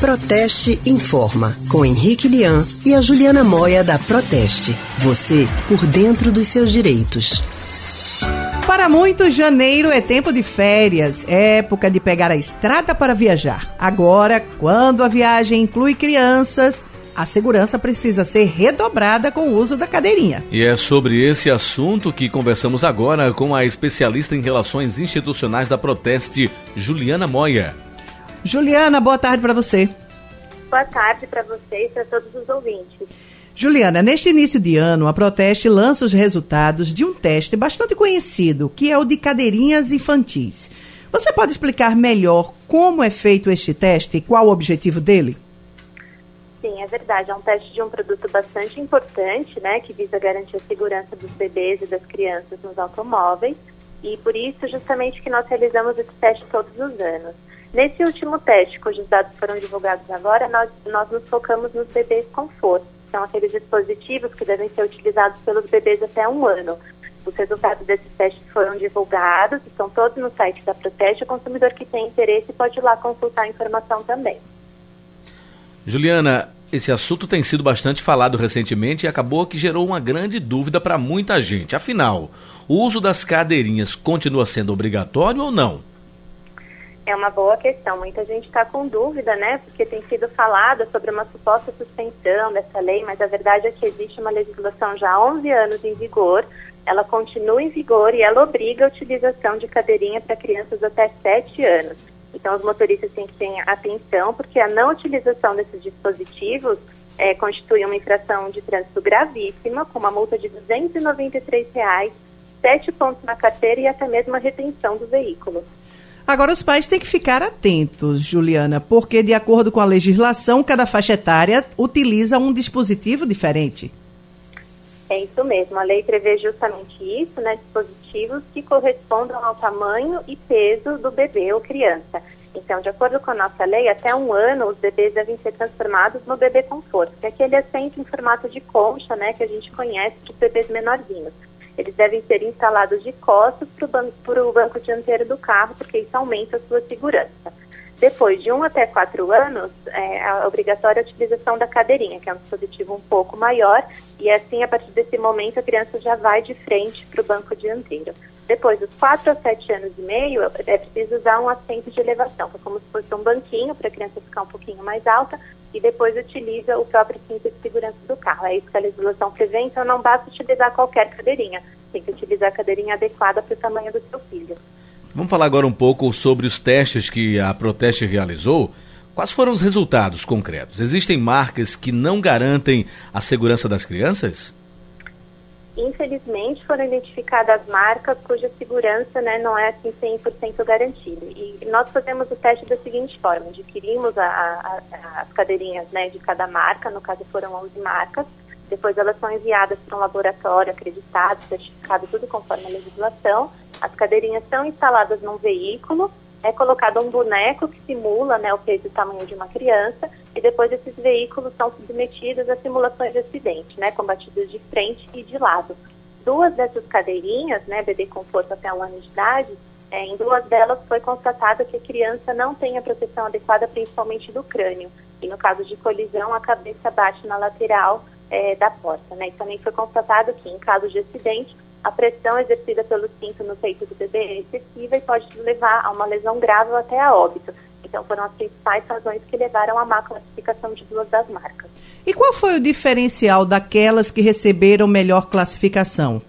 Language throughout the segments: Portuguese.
Proteste Informa, com Henrique Lian e a Juliana Moia da Proteste. Você por dentro dos seus direitos. Para muitos, janeiro é tempo de férias, época de pegar a estrada para viajar. Agora, quando a viagem inclui crianças, a segurança precisa ser redobrada com o uso da cadeirinha. E é sobre esse assunto que conversamos agora com a especialista em relações institucionais da Proteste, Juliana Moia. Juliana, boa tarde para você. Boa tarde para você e para todos os ouvintes. Juliana, neste início de ano, a Proteste lança os resultados de um teste bastante conhecido, que é o de cadeirinhas infantis. Você pode explicar melhor como é feito este teste e qual o objetivo dele? Sim, é verdade. É um teste de um produto bastante importante, né, que visa garantir a segurança dos bebês e das crianças nos automóveis. E por isso, justamente, que nós realizamos esse teste todos os anos. Nesse último teste, cujos dados foram divulgados agora, nós, nós nos focamos nos bebês com força. São aqueles dispositivos que devem ser utilizados pelos bebês até um ano. Os resultados desses testes foram divulgados, estão todos no site da Proteste. O consumidor que tem interesse pode ir lá consultar a informação também. Juliana, esse assunto tem sido bastante falado recentemente e acabou que gerou uma grande dúvida para muita gente. Afinal, o uso das cadeirinhas continua sendo obrigatório ou não? É uma boa questão. Muita gente está com dúvida, né? Porque tem sido falado sobre uma suposta suspensão dessa lei, mas a verdade é que existe uma legislação já há 11 anos em vigor. Ela continua em vigor e ela obriga a utilização de cadeirinha para crianças até 7 anos. Então, os motoristas têm que ter atenção, porque a não utilização desses dispositivos é, constitui uma infração de trânsito gravíssima, com uma multa de 293 reais, sete pontos na carteira e até mesmo a retenção do veículo. Agora, os pais têm que ficar atentos, Juliana, porque, de acordo com a legislação, cada faixa etária utiliza um dispositivo diferente. É isso mesmo. A lei prevê justamente isso, né? Dispositivos que correspondam ao tamanho e peso do bebê ou criança. Então, de acordo com a nossa lei, até um ano os bebês devem ser transformados no bebê conforto, que é aquele assento em formato de concha, né? Que a gente conhece para os bebês menorzinhos. Eles devem ser instalados de costas para o banco, dianteiro do carro, porque isso aumenta a sua segurança. Depois de um até quatro anos, é a obrigatória utilização da cadeirinha, que é um dispositivo um pouco maior, e assim, a partir desse momento, a criança já vai de frente para o banco dianteiro. Depois dos 4 a 7 anos e meio, é preciso usar um assento de elevação, que é como se fosse um banquinho para a criança ficar um pouquinho mais alta, e depois utiliza o próprio cinto de segurança do carro. É isso que a legislação prevê, então não basta utilizar qualquer cadeirinha, tem que utilizar a cadeirinha adequada para o tamanho do seu filho. Vamos falar agora um pouco sobre os testes que a Proteste realizou. Quais foram os resultados concretos? Existem marcas que não garantem a segurança das crianças? Infelizmente, foram identificadas marcas cuja segurança né, não é assim 100% garantida. E nós fazemos o teste da seguinte forma: adquirimos a, a, a, as cadeirinhas né, de cada marca, no caso foram 11 marcas, depois elas são enviadas para um laboratório acreditado, certificado, tudo conforme a legislação. As cadeirinhas são instaladas num veículo é colocado um boneco que simula né, o peso e o tamanho de uma criança e depois esses veículos são submetidos a simulações de acidente, né, combatidos de frente e de lado. Duas dessas cadeirinhas, né, bebê com força até um ano de idade, é, em duas delas foi constatado que a criança não tem a proteção adequada, principalmente do crânio. E no caso de colisão, a cabeça bate na lateral é, da porta. Né? E também foi constatado que, em caso de acidente, a pressão exercida pelo cinto no peito do bebê é excessiva e pode levar a uma lesão grave ou até a óbito. Então, foram as principais razões que levaram à má classificação de duas das marcas. E qual foi o diferencial daquelas que receberam melhor classificação?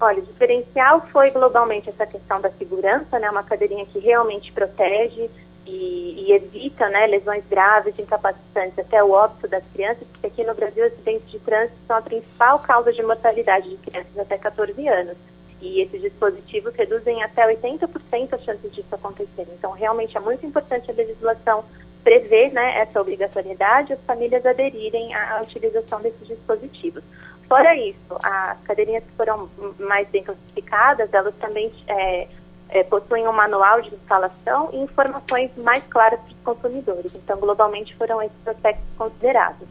Olha, o diferencial foi globalmente essa questão da segurança, né? Uma cadeirinha que realmente protege, e, e, evita né, lesões graves, incapacitantes, até o óbito das crianças, porque aqui no Brasil acidentes de trânsito são a principal causa de mortalidade de crianças até 14 anos. E esses dispositivos reduzem até 80% as chances disso acontecer. Então, realmente é muito importante a legislação prever né, essa obrigatoriedade, as famílias aderirem à utilização desses dispositivos. Fora isso, as cadeirinhas que foram mais bem classificadas, elas também é, é, possuem um manual de instalação e informações mais claras para os consumidores. Então, globalmente, foram esses aspectos considerados.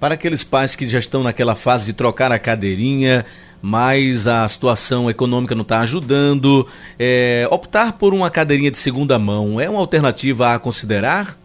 Para aqueles pais que já estão naquela fase de trocar a cadeirinha, mas a situação econômica não está ajudando, é, optar por uma cadeirinha de segunda mão é uma alternativa a considerar?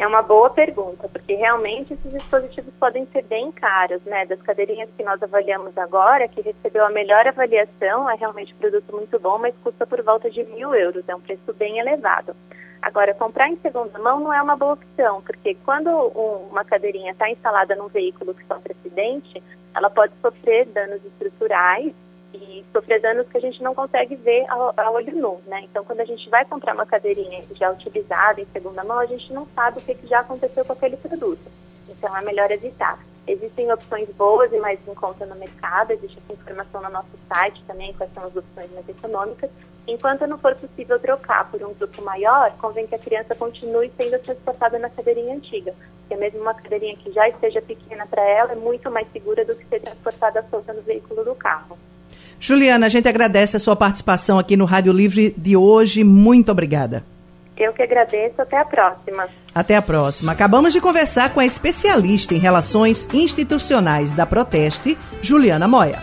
É uma boa pergunta, porque realmente esses dispositivos podem ser bem caros, né? Das cadeirinhas que nós avaliamos agora, que recebeu a melhor avaliação, é realmente um produto muito bom, mas custa por volta de mil euros, é um preço bem elevado. Agora, comprar em segunda mão não é uma boa opção, porque quando um, uma cadeirinha está instalada num veículo que sofre acidente, ela pode sofrer danos estruturais e sofrer danos que a gente não consegue ver a, olho nu, né? Então, quando a gente vai comprar uma cadeirinha já utilizada em segunda mão, a gente não sabe o que, que já aconteceu com aquele produto. Então, é melhor evitar. Existem opções boas e mais em conta no mercado, existe essa informação no nosso site também, quais são as opções mais econômicas. Enquanto não for possível trocar por um grupo maior, convém que a criança continue sendo transportada na cadeirinha antiga, porque mesmo uma cadeirinha que já esteja pequena para ela é muito mais segura do que ser transportada solta no veículo do carro. Juliana, a gente agradece a sua participação aqui no Rádio Livre de hoje. Muito obrigada. Eu que agradeço. Até a próxima. Até a próxima. Acabamos de conversar com a especialista em relações institucionais da Proteste, Juliana Moya.